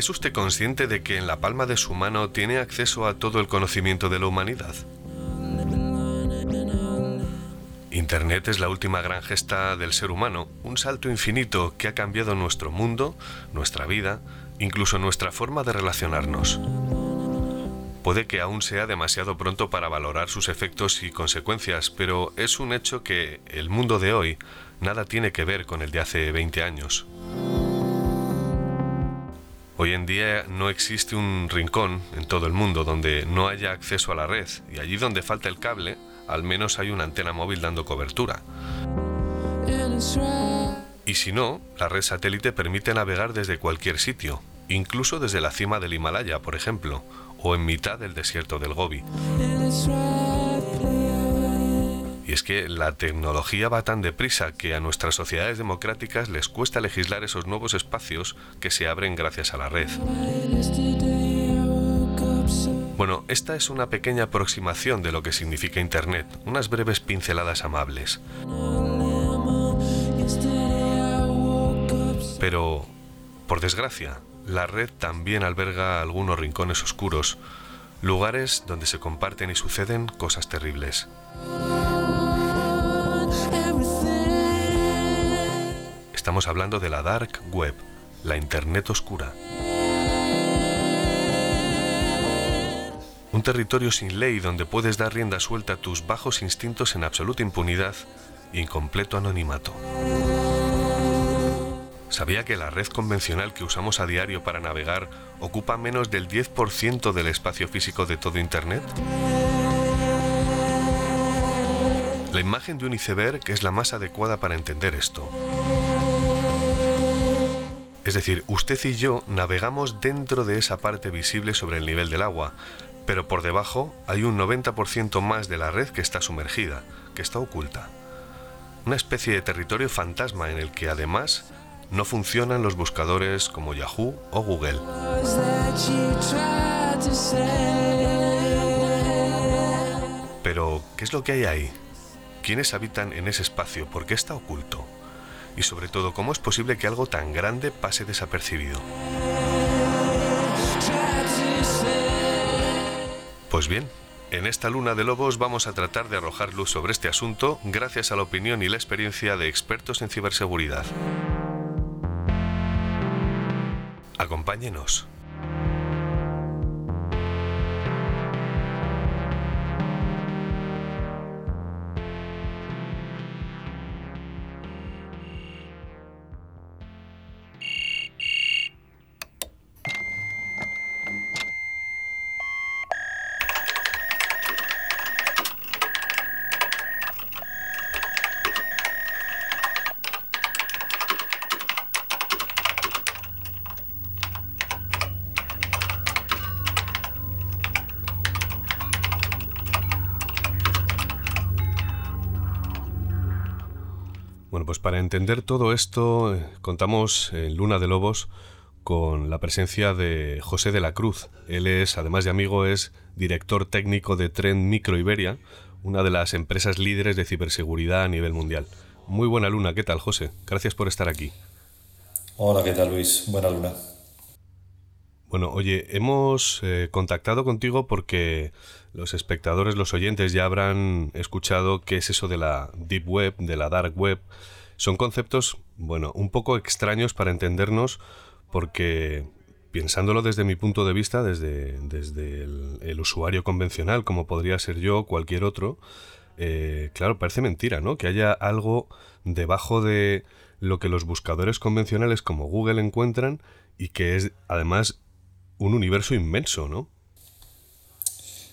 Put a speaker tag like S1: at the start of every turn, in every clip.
S1: ¿Es usted consciente de que en la palma de su mano tiene acceso a todo el conocimiento de la humanidad? Internet es la última gran gesta del ser humano, un salto infinito que ha cambiado nuestro mundo, nuestra vida, incluso nuestra forma de relacionarnos. Puede que aún sea demasiado pronto para valorar sus efectos y consecuencias, pero es un hecho que el mundo de hoy nada tiene que ver con el de hace 20 años. Hoy en día no existe un rincón en todo el mundo donde no haya acceso a la red y allí donde falta el cable, al menos hay una antena móvil dando cobertura. Y si no, la red satélite permite navegar desde cualquier sitio, incluso desde la cima del Himalaya, por ejemplo, o en mitad del desierto del Gobi. Es que la tecnología va tan deprisa que a nuestras sociedades democráticas les cuesta legislar esos nuevos espacios que se abren gracias a la red. Bueno, esta es una pequeña aproximación de lo que significa Internet, unas breves pinceladas amables. Pero, por desgracia, la red también alberga algunos rincones oscuros, lugares donde se comparten y suceden cosas terribles. Estamos hablando de la Dark Web, la Internet oscura. Un territorio sin ley donde puedes dar rienda suelta a tus bajos instintos en absoluta impunidad y en completo anonimato. ¿Sabía que la red convencional que usamos a diario para navegar ocupa menos del 10% del espacio físico de todo Internet? La imagen de un iceberg es la más adecuada para entender esto. Es decir, usted y yo navegamos dentro de esa parte visible sobre el nivel del agua, pero por debajo hay un 90% más de la red que está sumergida, que está oculta. Una especie de territorio fantasma en el que además no funcionan los buscadores como Yahoo o Google. Pero, ¿qué es lo que hay ahí? ¿Quiénes habitan en ese espacio? ¿Por qué está oculto? Y sobre todo, ¿cómo es posible que algo tan grande pase desapercibido? Pues bien, en esta luna de lobos vamos a tratar de arrojar luz sobre este asunto gracias a la opinión y la experiencia de expertos en ciberseguridad. Acompáñenos. Para entender todo esto, eh, contamos en Luna de Lobos con la presencia de José de la Cruz. Él es, además de amigo, es director técnico de Trend Micro Iberia, una de las empresas líderes de ciberseguridad a nivel mundial. Muy buena luna, ¿qué tal, José? Gracias por estar aquí.
S2: Hola, ¿qué tal, Luis? Buena luna.
S1: Bueno, oye, hemos eh, contactado contigo porque los espectadores, los oyentes ya habrán escuchado qué es eso de la Deep Web, de la Dark Web. Son conceptos, bueno, un poco extraños para entendernos porque pensándolo desde mi punto de vista, desde, desde el, usuario convencional, como podría ser yo o cualquier otro, eh, claro, parece mentira, ¿no? Que haya algo debajo de lo que los buscadores convencionales como Google encuentran y que es además un universo inmenso, ¿no?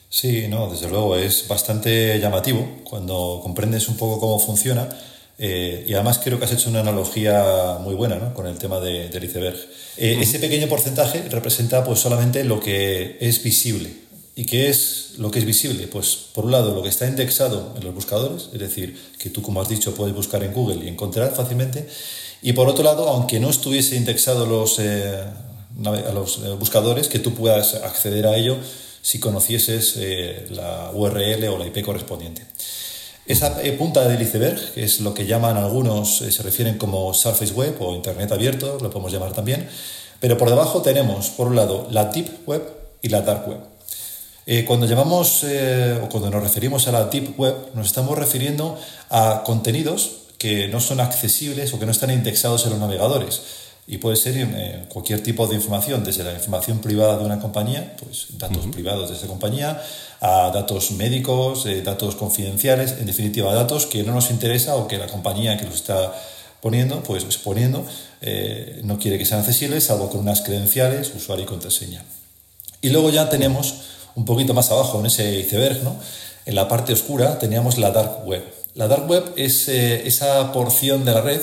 S2: Sí, no, desde luego es bastante llamativo cuando comprendes un poco cómo funciona eh, y además creo que has hecho una analogía muy buena ¿no? con el tema de, del iceberg. Eh, ese pequeño porcentaje representa pues solamente lo que es visible. ¿Y qué es lo que es visible? Pues por un lado lo que está indexado en los buscadores, es decir, que tú como has dicho puedes buscar en Google y encontrar fácilmente. Y por otro lado, aunque no estuviese indexado los, eh, a los buscadores, que tú puedas acceder a ello si conocieses la URL o la IP correspondiente. Esa eh, punta del iceberg, que es lo que llaman algunos, eh, se refieren como Surface Web o Internet abierto, lo podemos llamar también, pero por debajo tenemos, por un lado, la Deep Web y la Dark Web. Eh, cuando llamamos o cuando nos referimos a la Deep Web, nos estamos refiriendo a contenidos que no son accesibles o que no están indexados en los navegadores. Y puede ser cualquier tipo de información, desde la información privada de una compañía, pues datos privados de esa compañía, a datos médicos, eh, datos confidenciales, en definitiva, datos que no nos interesa o que la compañía que los está poniendo, pues exponiendo, eh, no quiere que sean accesibles, salvo con unas credenciales, usuario y contraseña. Y luego ya tenemos un poquito más abajo en ese iceberg, ¿no? en la parte oscura, teníamos la dark web. La dark web es eh, esa porción de la red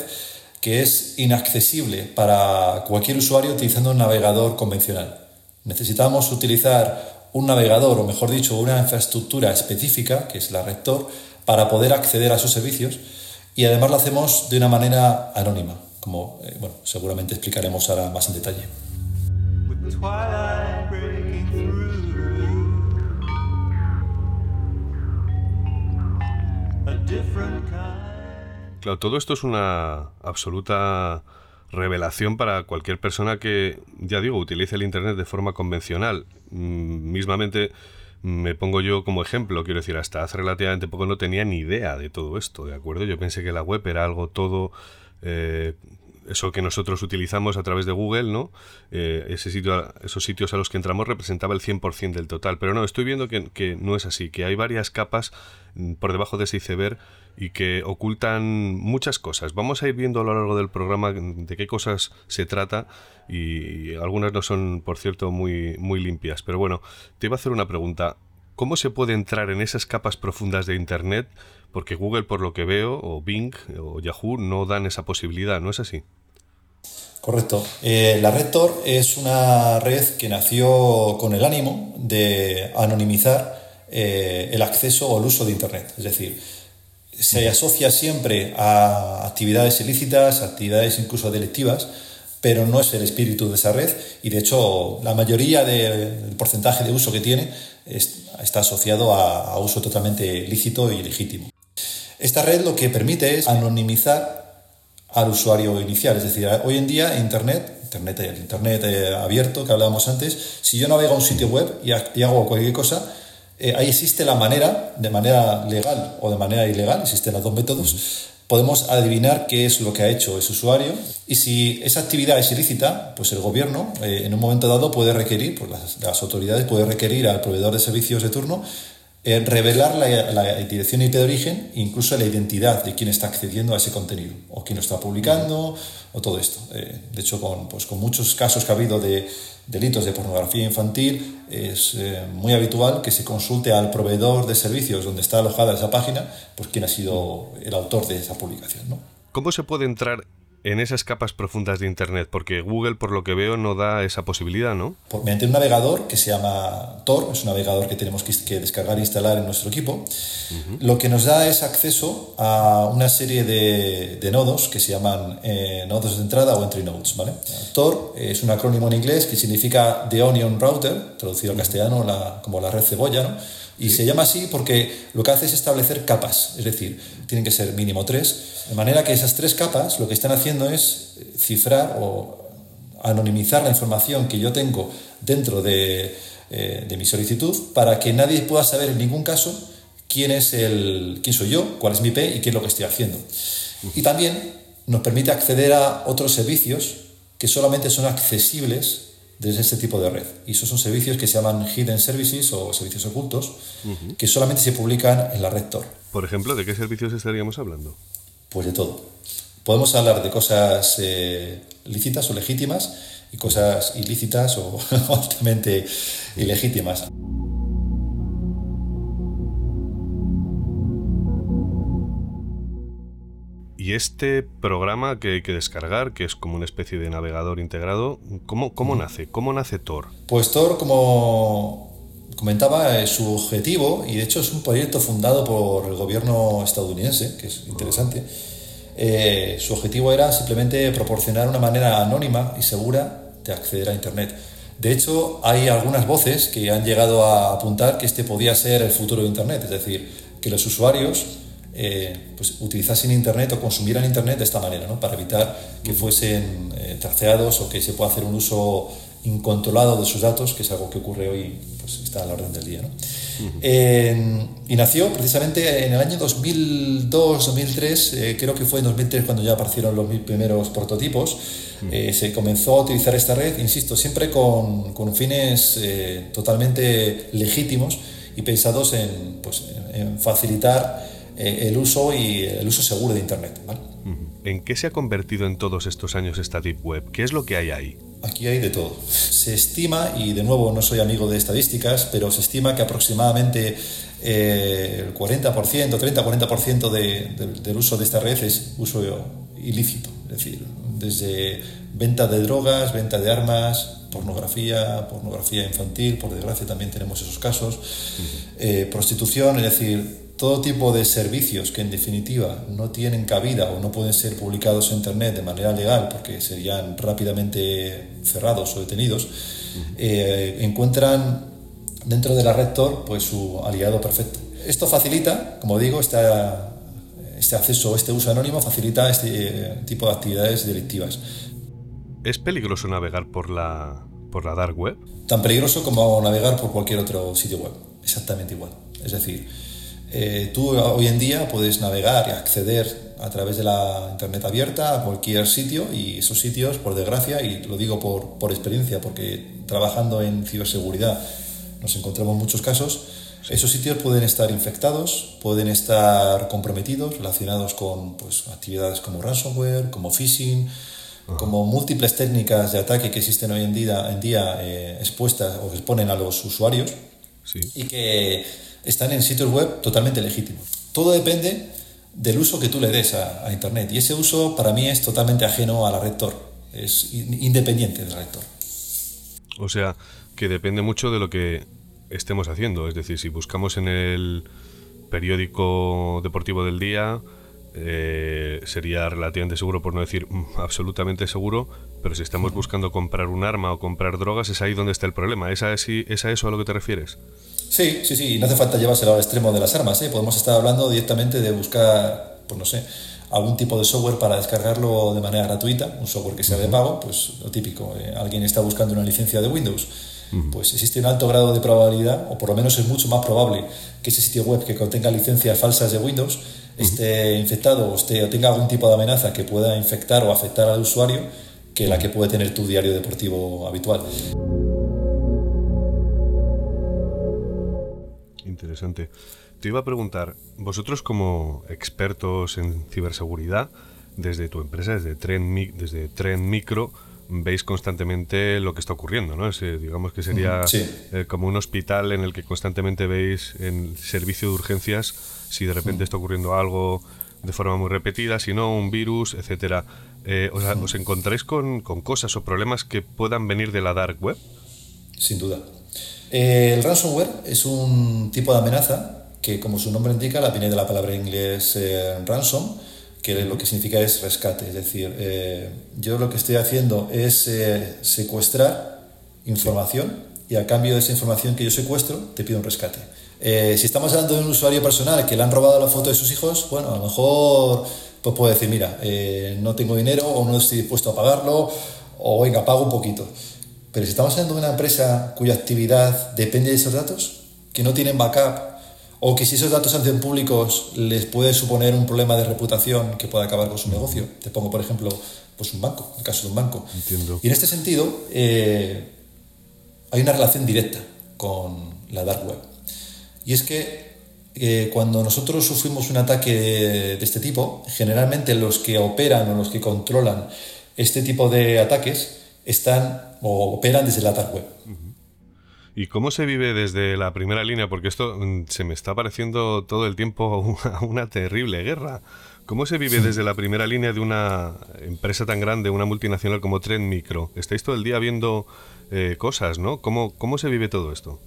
S2: que es inaccesible para cualquier usuario utilizando un navegador convencional. Necesitamos utilizar un navegador, o mejor dicho, una infraestructura específica, que es la Rector, para poder acceder a esos servicios y además lo hacemos de una manera anónima, como eh, bueno, seguramente explicaremos ahora más en detalle.
S1: Claro, todo esto es una absoluta revelación para cualquier persona que, ya digo, utilice el Internet de forma convencional. Mm, mismamente me pongo yo como ejemplo, quiero decir, hasta hace relativamente poco no tenía ni idea de todo esto, ¿de acuerdo? Yo pensé que la web era algo todo... Eh, eso que nosotros utilizamos a través de Google, ¿no? Eh, ese sitio, esos sitios a los que entramos representaba el 100% del total. Pero no, estoy viendo que, que, no es así, que hay varias capas mm, por debajo de ese iceberg y que ocultan muchas cosas. Vamos a ir viendo a lo largo del programa de qué cosas se trata y algunas no son, por cierto, muy, muy limpias. Pero bueno, te iba a hacer una pregunta. ¿Cómo se puede entrar en esas capas profundas de Internet? Porque Google, por lo que veo, o Bing o Yahoo no dan esa posibilidad, ¿no es así?
S2: Correcto. Eh, la Red Tor es una red que nació con el ánimo de anonimizar eh, el acceso o el uso de Internet. Es decir, se asocia siempre a actividades ilícitas, actividades incluso delictivas, pero no es el espíritu de esa red y de hecho la mayoría del porcentaje de uso que tiene está asociado a, uso totalmente lícito y legítimo. Esta red lo que permite es anonimizar al usuario inicial, es decir, hoy en día Internet, Internet, el Internet eh, abierto que hablábamos antes, si yo navego a un sitio web y hago cualquier cosa, eh, ahí existe la manera, de manera legal o de manera ilegal, existen los dos métodos, podemos adivinar qué es lo que ha hecho ese usuario y si esa actividad es ilícita, pues el gobierno eh, en un momento dado puede requerir, pues las, autoridades pueden requerir al proveedor de servicios de turno eh, revelar la, dirección IP de origen incluso la identidad de quien está accediendo a ese contenido o quién lo está publicando o todo esto. de hecho, pues, con muchos casos que ha habido de delitos de pornografía infantil, es eh, muy habitual que se consulte al proveedor de servicios donde está alojada esa página, pues quién ha sido el autor de esa publicación. ¿no?
S1: ¿Cómo se puede entrar en esas capas profundas de Internet? Porque Google, por lo que veo, no da esa posibilidad, ¿no?
S2: Por, mediante un navegador que se llama Tor, es un navegador que tenemos que, descargar e instalar en nuestro equipo, lo que nos da es acceso a una serie de, nodos que se llaman eh, nodos de entrada o entry nodes. ¿vale? Tor es un acrónimo en inglés que significa The Onion Router, traducido al castellano como la red cebolla, ¿no? Y se llama así porque lo que hace es establecer capas, es decir, tienen que ser mínimo tres, de manera que esas tres capas lo que están haciendo es cifrar o anonimizar la información que yo tengo dentro de, eh, de mi solicitud para que nadie pueda saber en ningún caso quién es el quién soy yo, cuál es mi IP y qué es lo que estoy haciendo. Y también nos permite acceder a otros servicios que solamente son accesibles desde este tipo de red. Y esos son servicios que se llaman hidden services o servicios ocultos, que solamente se publican en la red Tor.
S1: Por ejemplo, ¿de qué servicios estaríamos hablando?
S2: Pues de todo. Podemos hablar de cosas eh, lícitas o legítimas y cosas ilícitas o altamente ilegítimas.
S1: Y este programa que hay que descargar, que es como una especie de navegador integrado, ¿cómo, cómo nace? ¿Cómo nace Tor?
S2: Pues Tor, como comentaba, es su objetivo, y de hecho es un proyecto fundado por el gobierno estadounidense, que es interesante. Eh, su objetivo era simplemente proporcionar una manera anónima y segura de acceder a Internet. De hecho, hay algunas voces que han llegado a apuntar que este podía ser el futuro de Internet, es decir, que los usuarios eh, pues, utilizasen Internet o consumieran Internet de esta manera, ¿no? para evitar que fuesen eh, terceados o que se pueda hacer un uso incontrolado de sus datos, que es algo que ocurre hoy, pues está a la orden del día. ¿no? y nació precisamente en el año 2002-2003, eh, creo que fue en 2003 cuando ya aparecieron los primeros prototipos, se comenzó a utilizar esta red, insisto, siempre con, con fines totalmente legítimos y pensados en, pues, en facilitar eh, el uso y el uso seguro de Internet.
S1: ¿En qué se ha convertido en todos estos años esta Deep Web? ¿Qué es lo que hay ahí?
S2: Aquí hay de todo. Se estima, y de nuevo no soy amigo de estadísticas, pero se estima que aproximadamente eh, el 40%, 30-40% del uso de esta red es uso ilícito. Es decir, desde venta de drogas, venta de armas, pornografía, pornografía infantil, por desgracia también tenemos esos casos, eh, prostitución, es decir, todo tipo de servicios que en definitiva no tienen cabida o no pueden ser publicados en Internet de manera legal porque serían rápidamente cerrados o detenidos, eh, encuentran dentro de la red Tor pues, su aliado perfecto. Esto facilita, como digo, este acceso, este uso anónimo facilita este eh, tipo de actividades delictivas.
S1: ¿Es peligroso navegar por la, por la dark web?
S2: Tan peligroso como navegar por cualquier otro sitio web, exactamente igual. Es decir, eh, tú hoy en día puedes navegar y acceder a través de la Internet abierta a cualquier sitio y esos sitios, por desgracia, y lo digo por, por experiencia, porque trabajando en ciberseguridad nos encontramos muchos casos, esos sitios pueden estar infectados, pueden estar comprometidos, relacionados con pues, actividades como ransomware, como phishing, como múltiples técnicas de ataque que existen hoy en día, en día eh, expuestas o que exponen a los usuarios y que están en sitios web totalmente legítimos. Todo depende del uso que tú le des a, Internet. Y ese uso para mí es totalmente ajeno a la red Tor. Es independiente de la red Tor.
S1: O sea, que depende mucho de lo que estemos haciendo. Es decir, si buscamos en el periódico deportivo del día, eh, sería relativamente seguro, por no decir mm, absolutamente seguro, pero si estamos buscando comprar un arma o comprar drogas, es ahí donde está el problema. ¿Es a, ¿Es a eso a lo que te refieres?
S2: Sí, sí, sí, no hace falta llevárselo al extremo de las armas, ¿eh? podemos estar hablando directamente de buscar, pues no sé, algún tipo de software para descargarlo de manera gratuita, un software que sea de pago, pues lo típico, eh, alguien está buscando una licencia de Windows, pues existe un alto grado de probabilidad, o por lo menos es mucho más probable que ese sitio web que contenga licencias falsas de Windows esté infectado o, esté, o tenga algún tipo de amenaza que pueda infectar o afectar al usuario que la que puede tener tu diario deportivo habitual.
S1: Interesante. Te iba a preguntar, vosotros como expertos en ciberseguridad, desde tu empresa, desde Trend, desde Trend Micro, veis constantemente lo que está ocurriendo, ¿no? digamos que sería eh, como un hospital en el que constantemente veis en servicio de urgencias si de repente está ocurriendo algo de forma muy repetida, si no, un virus, etcétera. Eh, ¿os, encontráis con, con, cosas o problemas que puedan venir de la dark web?
S2: Sin duda. El ransomware es un tipo de amenaza que, como su nombre indica, la viene de la palabra inglés eh, ransom, que lo que significa es rescate. Es decir, eh, yo lo que estoy haciendo es eh, secuestrar información y a cambio de esa información que yo secuestro, te pido un rescate. si estamos hablando de un usuario personal que le han robado la foto de sus hijos, bueno, a lo mejor pues puedo decir, mira, no tengo dinero o no estoy dispuesto a pagarlo o venga, pago un poquito. Pero si estamos hablando de una empresa cuya actividad depende de esos datos, que no tienen backup, o que si esos datos hacen públicos les puede suponer un problema de reputación que pueda acabar con su negocio. Te pongo, por ejemplo, pues un banco, el caso de un banco.
S1: Entiendo.
S2: Y en este sentido, eh, hay una relación directa con la dark web. Y es que eh, cuando nosotros sufrimos un ataque de, este tipo, generalmente los que operan o los que controlan este tipo de ataques están o operan desde la dark web.
S1: ¿Y cómo se vive desde la primera línea? Porque esto mm, se me está pareciendo todo el tiempo una, terrible guerra. ¿Cómo se vive desde la primera línea de una empresa tan grande, una multinacional como Trend Micro? Estáis todo el día viendo eh, cosas, ¿no? ¿Cómo, ¿Cómo se vive todo esto?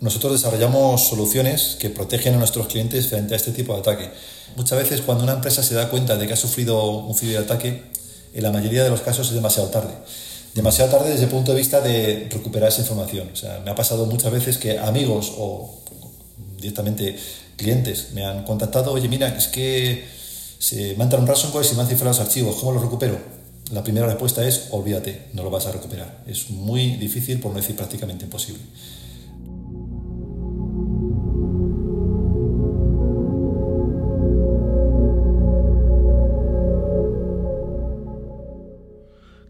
S2: Nosotros desarrollamos soluciones que protegen a nuestros clientes frente a este tipo de ataque. Muchas veces cuando una empresa se da cuenta de que ha sufrido un ciberataque, en la mayoría de los casos es demasiado tarde. Demasiado tarde desde el punto de vista de recuperar esa información. O sea, me ha pasado muchas veces que amigos o directamente clientes me han contactado, oye, mira, es que se me han entrado un ransomware y se me han cifrado los archivos, ¿cómo los recupero? La primera respuesta es, olvídate, no lo vas a recuperar. Es muy difícil, por no decir prácticamente imposible.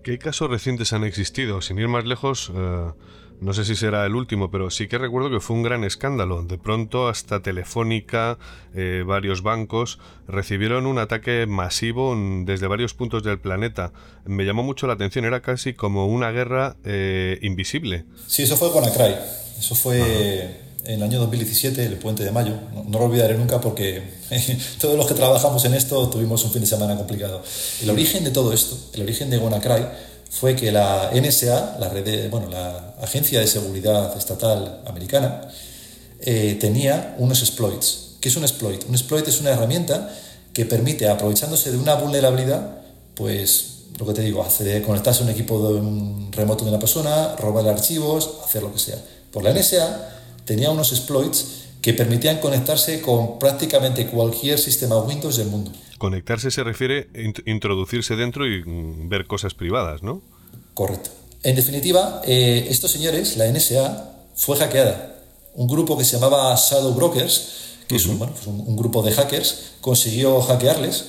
S1: ¿Qué casos recientes han existido? Sin ir más lejos, eh, no sé si será el último, pero sí que recuerdo que fue un gran escándalo. De pronto, hasta Telefónica, eh, varios bancos recibieron un ataque masivo desde varios puntos del planeta. Me llamó mucho la atención, era casi como una guerra eh, invisible.
S2: Sí, eso fue WannaCry. Eso fue en el año 2017, el puente de mayo. No, lo olvidaré nunca porque todos los que trabajamos en esto tuvimos un fin de semana complicado. El origen de todo esto, el origen de WannaCry, fue que la NSA, la, red bueno, la Agencia de Seguridad Estatal Americana, eh, tenía unos exploits. ¿Qué es un exploit? Un exploit es una herramienta que permite, aprovechándose de una vulnerabilidad, pues lo que te digo, hacer, conectarse a un equipo de un remoto de una persona, robar archivos, hacer lo que sea. Por la NSA tenía unos exploits que permitían conectarse con prácticamente cualquier sistema Windows del mundo.
S1: Conectarse se refiere a introducirse dentro y mm, ver cosas privadas, ¿no?
S2: Correcto. En definitiva, eh, estos señores, la NSA, fue hackeada. Un grupo que se llamaba Shadow Brokers, que es pues un, grupo de hackers, consiguió hackearles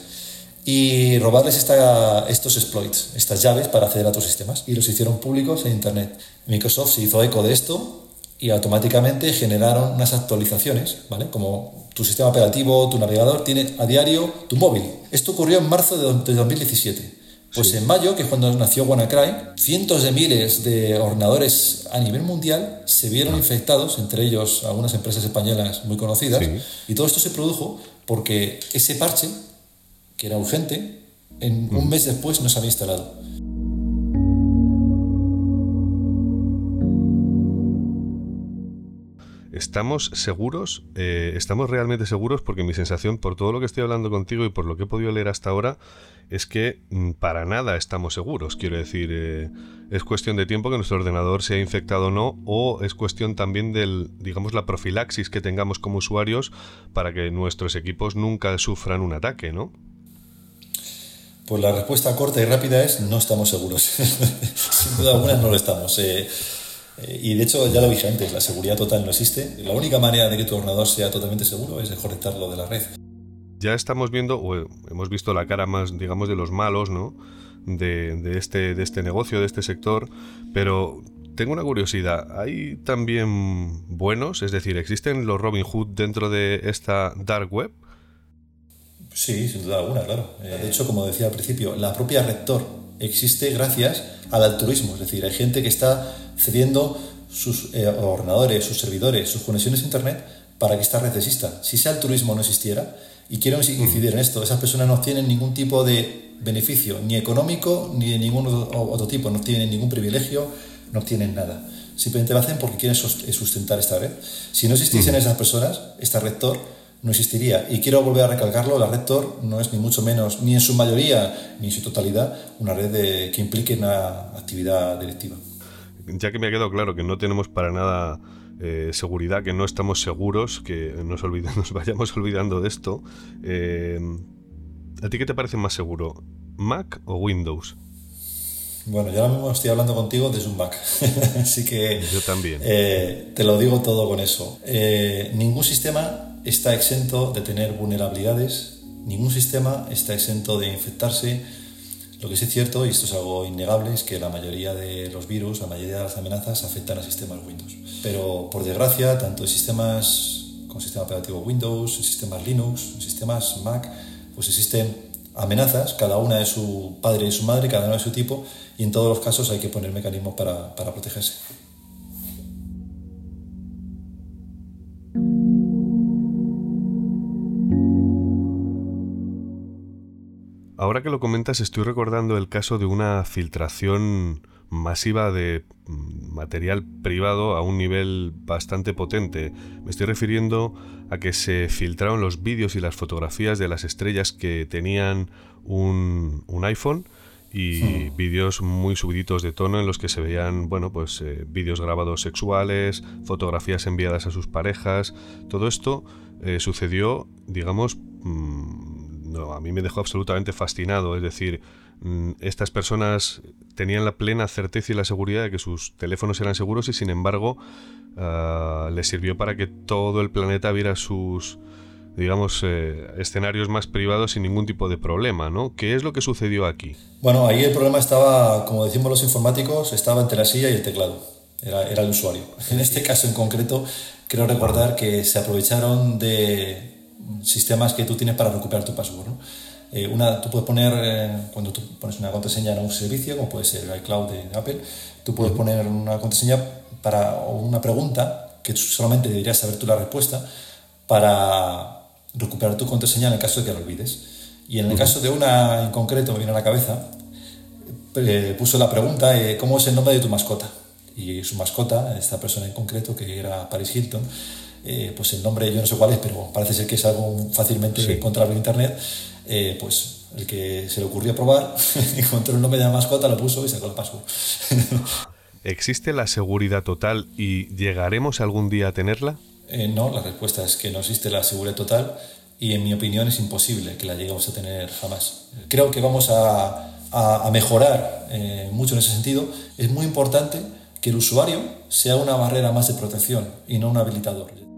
S2: y robarles esta, estos exploits, estas llaves para acceder a tus sistemas. Y los hicieron públicos en Internet. Microsoft se hizo eco de esto y automáticamente generaron unas actualizaciones, ¿vale? Como tu sistema operativo, tu navegador tiene a diario tu móvil. Esto ocurrió en marzo de 2017. Pues en mayo, que es cuando nació WannaCry, cientos de miles de ordenadores a nivel mundial se vieron infectados, entre ellos algunas empresas españolas muy conocidas, y todo esto se produjo porque ese parche, que era urgente, en un mes después no se había instalado.
S1: ¿Estamos seguros? Eh, ¿Estamos realmente seguros? Porque mi sensación, por todo lo que estoy hablando contigo y por lo que he podido leer hasta ahora, es que mm, para nada estamos seguros. Quiero decir, eh, es cuestión de tiempo que nuestro ordenador sea infectado o no, o es cuestión también del, digamos, la profilaxis que tengamos como usuarios para que nuestros equipos nunca sufran un ataque, ¿no?
S2: Pues la respuesta corta y rápida es no estamos seguros. Sin duda alguna no lo estamos. Eh, y de hecho, ya lo dije antes, la seguridad total no existe. La única manera de que tu ordenador sea totalmente seguro es desconectarlo de la red.
S1: Ya estamos viendo, o hemos visto la cara más, digamos, de los malos, ¿no? De, este, de este negocio, de este sector, pero tengo una curiosidad. ¿Hay también buenos? Es decir, ¿existen los Robin Hood dentro de esta dark web?
S2: Sí, sin duda alguna, claro. Eh, de hecho, como decía al principio, la propia Rector existe gracias al altruismo. Es decir, hay gente que está cediendo sus eh, ordenadores, sus servidores, sus conexiones a Internet para que esta red exista. Si ese altruismo no existiera, y quiero incidir en esto, esas personas no tienen ningún tipo de beneficio, ni económico, ni de ningún otro tipo, no tienen ningún privilegio, no tienen nada. Simplemente lo hacen porque quieren sustentar esta red. Si no existiesen esas personas, esta rector no existiría. Y quiero volver a recalcarlo, la rector no es ni mucho menos, ni en su mayoría, ni en su totalidad, una red que implique una actividad directiva
S1: ya que me ha quedado claro que no tenemos para nada eh, seguridad, que no estamos seguros, que nos, nos vayamos olvidando de esto, eh, ¿a ti qué te parece más seguro? ¿Mac o Windows?
S2: Bueno, yo ahora mismo estoy hablando contigo desde un Mac, así que...
S1: Yo también.
S2: Eh, te lo digo todo con eso. ningún sistema está exento de tener vulnerabilidades, ningún sistema está exento de infectarse. Lo que sí es cierto, y esto es algo innegable, es que la mayoría de los virus, la mayoría de las amenazas afectan a sistemas Windows. Pero por desgracia, tanto sistemas con sistema operativo Windows, sistemas Linux, sistemas Mac, pues existen amenazas, cada una de su padre y su madre, cada una de su tipo, y en todos los casos hay que poner mecanismos para, para protegerse.
S1: Ahora que lo comentas, estoy recordando el caso de una filtración masiva de material privado a un nivel bastante potente. Me estoy refiriendo a que se filtraron los vídeos y las fotografías de las estrellas que tenían un, iPhone y vídeos muy subiditos de tono en los que se veían, bueno, pues eh, vídeos grabados sexuales, fotografías enviadas a sus parejas. Todo esto eh, sucedió, digamos, mm, no, a mí me dejó absolutamente fascinado. Es decir, mm, estas personas tenían la plena certeza y la seguridad de que sus teléfonos eran seguros y sin embargo ah, les sirvió para que todo el planeta viera sus digamos, eh, escenarios más privados sin ningún tipo de problema, ¿no? ¿Qué es lo que sucedió aquí?
S2: Bueno, ahí el problema estaba, como decimos los informáticos, estaba entre la silla y el teclado. Era, era el usuario. En este caso en concreto, creo recordar que se aprovecharon de sistemas que tú tienes para recuperar tu password. ¿no? Eh, una, tú puedes poner, eh, cuando tú pones una contraseña en un servicio, como puede ser el iCloud de Apple, tú puedes poner una contraseña para, o una pregunta que solamente deberías saber tú la respuesta para recuperar tu contraseña en el caso de que la olvides. Y en el caso de una en concreto, me viene a la cabeza, eh, puso la pregunta, ¿cómo es el nombre de tu mascota? Y su mascota, esta persona en concreto, que era Paris Hilton, eh, pues el nombre yo no sé cuál es, pero parece ser que es algo fácilmente encontrable en internet, eh, pues el que se le ocurrió probar, encontró el nombre de la mascota, lo puso y sacó el password.
S1: ¿Existe la seguridad total y llegaremos algún día a tenerla?
S2: Eh, no, la respuesta es que no existe la seguridad total y en mi opinión es imposible que la lleguemos a tener jamás. Creo que vamos a, a, mejorar mucho en ese sentido. Es muy importante que el usuario sea una barrera más de protección y no un habilitador.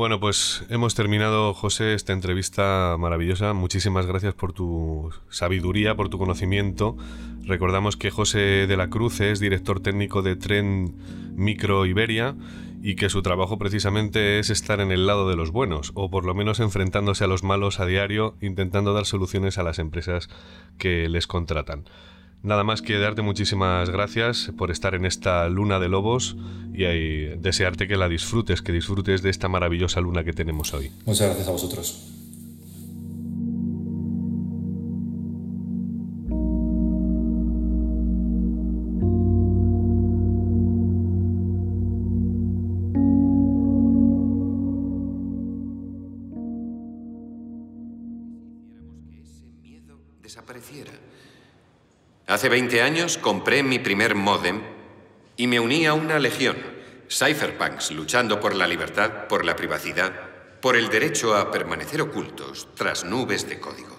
S1: Bueno, pues hemos terminado, José, esta entrevista maravillosa. Muchísimas gracias por tu sabiduría, por tu conocimiento. Recordamos que José de la Cruz es director técnico de Tren Micro Iberia y que su trabajo precisamente es estar en el lado de los buenos, o por lo menos enfrentándose a los malos a diario, intentando dar soluciones a las empresas que les contratan. Nada más que darte muchísimas gracias por estar en esta luna de lobos y desearte que la disfrutes, que disfrutes de esta maravillosa luna que tenemos hoy.
S2: Muchas gracias a vosotros.
S3: Hace 20 años compré mi primer modem y me uní a una legión, cypherpunks luchando por la libertad, por la privacidad, por el derecho a permanecer ocultos tras nubes de código.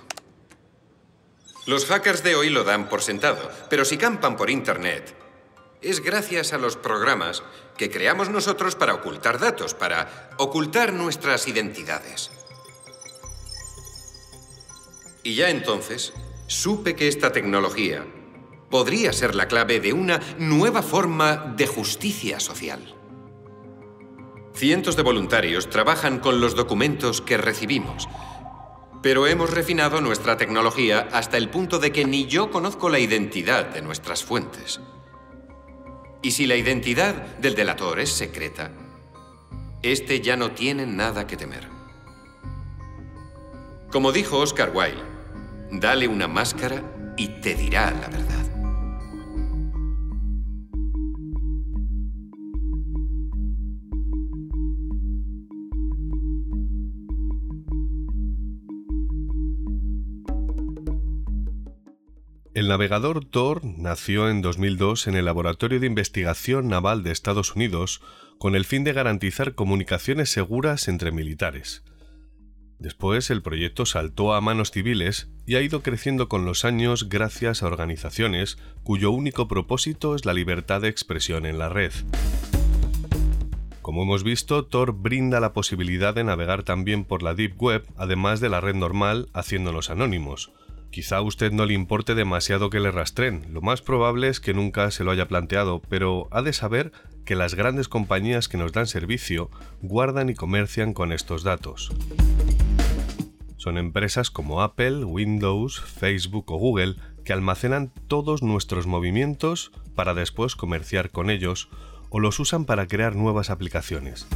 S3: Los hackers de hoy lo dan por sentado, pero si campan por Internet, es gracias a los programas que creamos nosotros para ocultar datos, para ocultar nuestras identidades. Y ya entonces supe que esta tecnología podría ser la clave de una nueva forma de justicia social. Cientos de voluntarios trabajan con los documentos que recibimos, pero hemos refinado nuestra tecnología hasta el punto de que ni yo conozco la identidad de nuestras fuentes. Y si la identidad del delator es secreta, este ya no tiene nada que temer. Como dijo Oscar Wilde, dale una máscara y te dirá la verdad.
S1: El navegador Tor nació en 2002 en el Laboratorio de Investigación Naval de Estados Unidos con el fin de garantizar comunicaciones seguras entre militares. Después el proyecto saltó a manos civiles y ha ido creciendo con los años gracias a organizaciones cuyo único propósito es la libertad de expresión en la red. Como hemos visto, Tor brinda la posibilidad de navegar también por la Deep Web, además de la red normal, haciéndonos anónimos. Quizá a usted no le importe demasiado que le rastren, lo más probable es que nunca se lo haya planteado, pero ha de saber que las grandes compañías que nos dan servicio guardan y comercian con estos datos. Son empresas como Apple, Windows, Facebook o Google que almacenan todos nuestros movimientos para después comerciar con ellos o los usan para crear nuevas aplicaciones.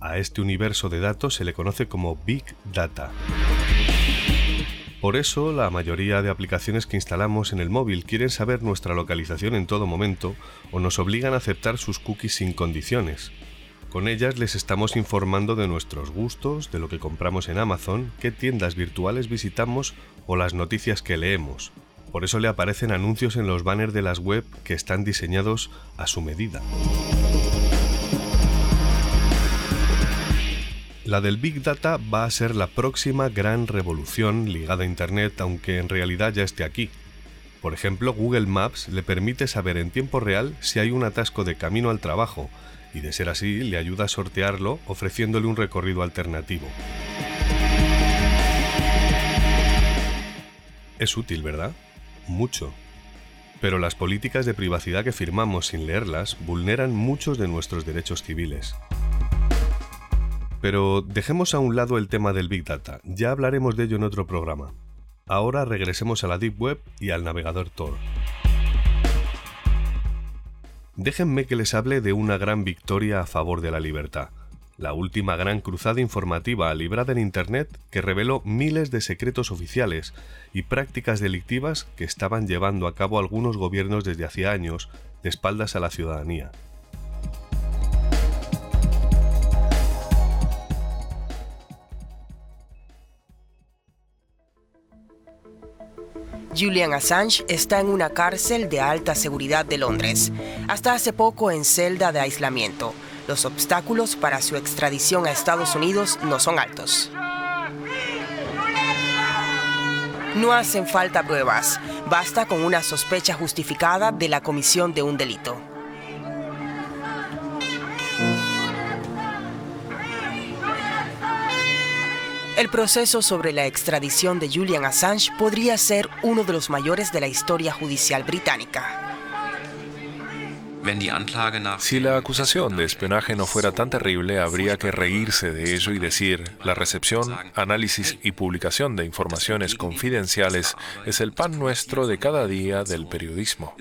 S1: A este universo de datos se le conoce como Big Data. Por eso, la mayoría de aplicaciones que instalamos en el móvil quieren saber nuestra localización en todo momento o nos obligan a aceptar sus cookies sin condiciones. Con ellas les estamos informando de nuestros gustos, de lo que compramos en Amazon, qué tiendas virtuales visitamos o las noticias que leemos. Por eso le aparecen anuncios en los banners de las web que están diseñados a su medida. La del Big Data va a ser la próxima gran revolución ligada a Internet, aunque en realidad ya esté aquí. Por ejemplo, Google Maps le permite saber en tiempo real si hay un atasco de camino al trabajo, y de ser así le ayuda a sortearlo ofreciéndole un recorrido alternativo. Es útil, ¿verdad? mucho. Pero las políticas de privacidad que firmamos sin leerlas vulneran muchos de nuestros derechos civiles. Pero dejemos a un lado el tema del Big Data, ya hablaremos de ello en otro programa. Ahora regresemos a la Deep Web y al navegador Tor. Déjenme que les hable de una gran victoria a favor de la libertad la última gran cruzada informativa librada en Internet que reveló miles de secretos oficiales y prácticas delictivas que estaban llevando a cabo algunos gobiernos desde hacía años de espaldas a la ciudadanía.
S4: Julian Assange está en una cárcel de alta seguridad de Londres, hasta hace poco en celda de aislamiento los obstáculos para su extradición a Estados Unidos no son altos. No hacen falta pruebas, basta con una sospecha justificada de la comisión de un delito. El proceso sobre la extradición de Julian Assange podría ser uno de los mayores de la historia judicial británica.
S5: Si la acusación de espionaje no fuera tan terrible, habría que reírse de ello y decir, la recepción, análisis y publicación de informaciones confidenciales es el pan nuestro de cada día del periodismo.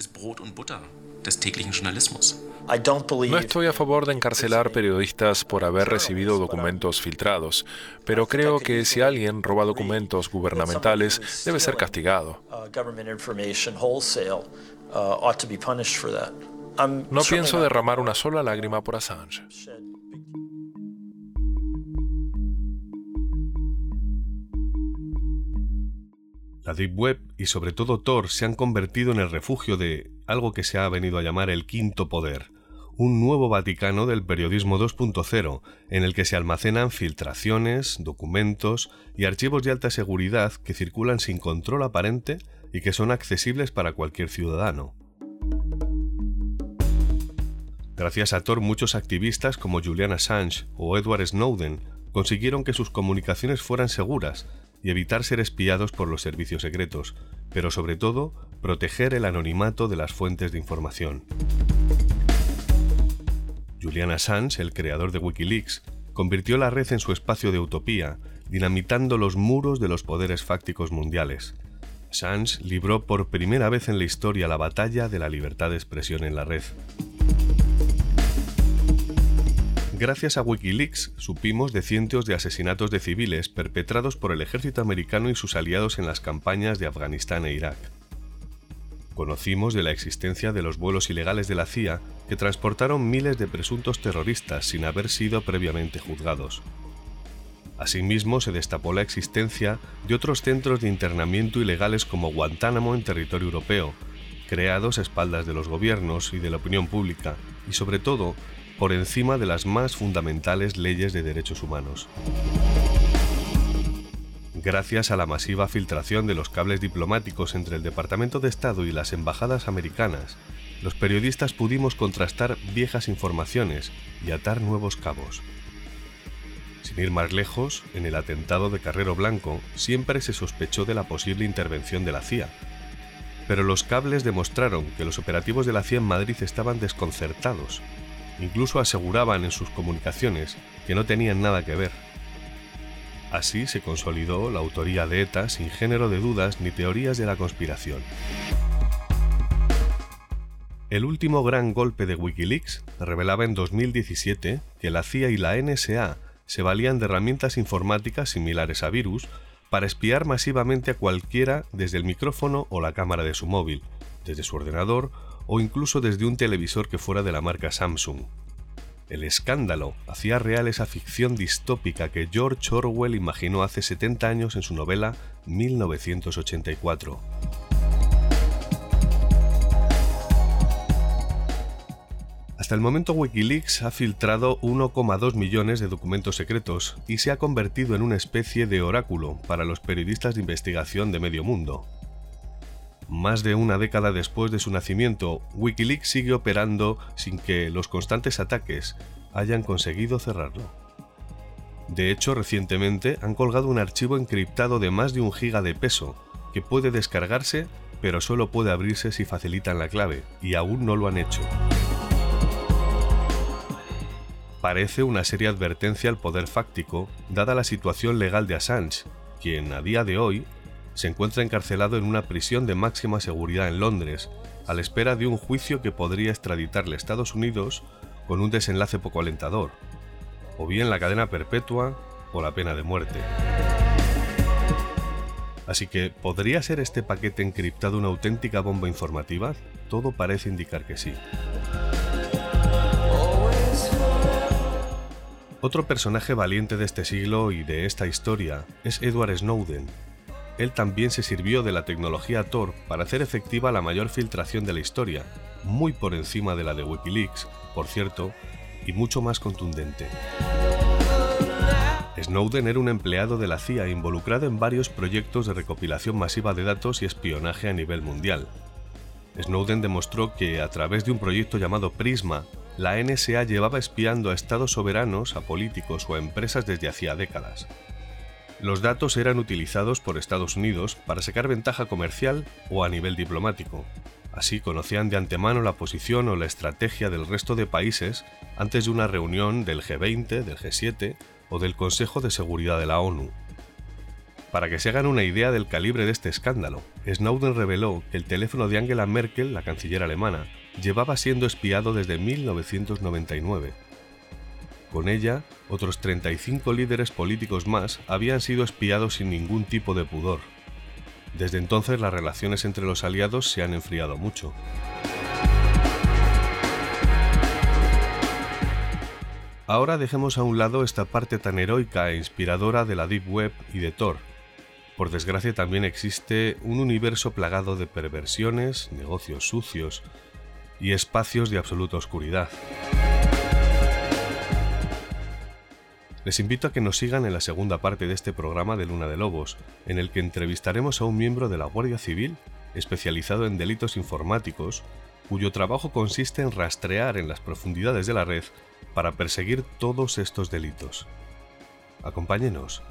S5: No estoy a favor de encarcelar periodistas por haber recibido documentos filtrados, pero creo que si alguien roba documentos gubernamentales debe ser castigado. No pienso derramar una sola lágrima por Assange.
S1: La Deep Web y sobre todo Tor se han convertido en el refugio de algo que se ha venido a llamar el quinto poder, un nuevo Vaticano del periodismo 2.0, en el que se almacenan filtraciones, documentos y archivos de alta seguridad que circulan sin control aparente y que son accesibles para cualquier ciudadano. Gracias a Tor muchos activistas como Julian Assange o Edward Snowden consiguieron que sus comunicaciones fueran seguras y evitar ser espiados por los servicios secretos, pero sobre todo proteger el anonimato de las fuentes de información. Julian Assange, el creador de Wikileaks, convirtió la red en su espacio de utopía, dinamitando los muros de los poderes fácticos mundiales. Assange libró por primera vez en la historia la batalla de la libertad de expresión en la red. Gracias a Wikileaks supimos de cientos de asesinatos de civiles perpetrados por el ejército americano y sus aliados en las campañas de Afganistán e Irak. Conocimos de la existencia de los vuelos ilegales de la CIA que transportaron miles de presuntos terroristas sin haber sido previamente juzgados. Asimismo, se destapó la existencia de otros centros de internamiento ilegales como Guantánamo en territorio europeo, creados a espaldas de los gobiernos y de la opinión pública, y sobre todo por encima de las más fundamentales leyes de derechos humanos. Gracias a la masiva filtración de los cables diplomáticos entre el Departamento de Estado y las embajadas americanas, los periodistas pudimos contrastar viejas informaciones y atar nuevos cabos. Sin ir más lejos, en el atentado de Carrero Blanco siempre se sospechó de la posible intervención de la CIA, pero los cables demostraron que los operativos de la CIA en Madrid estaban desconcertados. Incluso aseguraban en sus comunicaciones que no tenían nada que ver. Así se consolidó la autoría de ETA sin género de dudas ni teorías de la conspiración. El último gran golpe de Wikileaks revelaba en 2017 que la CIA y la NSA se valían de herramientas informáticas similares a virus para espiar masivamente a cualquiera desde el micrófono o la cámara de su móvil, desde su ordenador o incluso desde un televisor que fuera de la marca Samsung. El escándalo hacía real esa ficción distópica que George Orwell imaginó hace 70 años en su novela 1984. Hasta el momento Wikileaks ha filtrado 1,2 millones de documentos secretos y se ha convertido en una especie de oráculo para los periodistas de investigación de medio mundo. Más de una década después de su nacimiento, Wikileaks sigue operando sin que los constantes ataques hayan conseguido cerrarlo. De hecho, recientemente han colgado un archivo encriptado de más de un giga de peso, que puede descargarse, pero solo puede abrirse si facilitan la clave, y aún no lo han hecho parece una seria advertencia al poder fáctico, dada la situación legal de Assange, quien a día de hoy se encuentra encarcelado en una prisión de máxima seguridad en Londres, a la espera de un juicio que podría extraditarle a Estados Unidos con un desenlace poco alentador, o bien la cadena perpetua o la pena de muerte. Así que, ¿podría ser este paquete encriptado una auténtica bomba informativa? Todo parece indicar que sí. Otro personaje valiente de este siglo y de esta historia es Edward Snowden. Él también se sirvió de la tecnología Tor para hacer efectiva la mayor filtración de la historia, muy por encima de la de Wikileaks, por cierto, y mucho más contundente. Snowden era un empleado de la CIA involucrado en varios proyectos de recopilación masiva de datos y espionaje a nivel mundial. Snowden demostró que, a través de un proyecto llamado Prisma, la NSA llevaba espiando a estados soberanos, a políticos o a empresas desde hacía décadas. Los datos eran utilizados por Estados Unidos para sacar ventaja comercial o a nivel diplomático. Así conocían de antemano la posición o la estrategia del resto de países antes de una reunión del G20, del G7 o del Consejo de Seguridad de la ONU. Para que se hagan una idea del calibre de este escándalo, Snowden reveló que el teléfono de Angela Merkel, la canciller alemana, llevaba siendo espiado desde 1999. Con ella, otros 35 líderes políticos más habían sido espiados sin ningún tipo de pudor. Desde entonces las relaciones entre los aliados se han enfriado mucho. Ahora dejemos a un lado esta parte tan heroica e inspiradora de la Deep Web y de Tor. Por desgracia también existe un universo plagado de perversiones, negocios sucios, y espacios de absoluta oscuridad. Les invito a que nos sigan en la segunda parte de este programa de Luna de Lobos, en el que entrevistaremos a un miembro de la Guardia Civil especializado en delitos informáticos, cuyo trabajo consiste en rastrear en las profundidades de la red para perseguir todos estos delitos. Acompáñenos.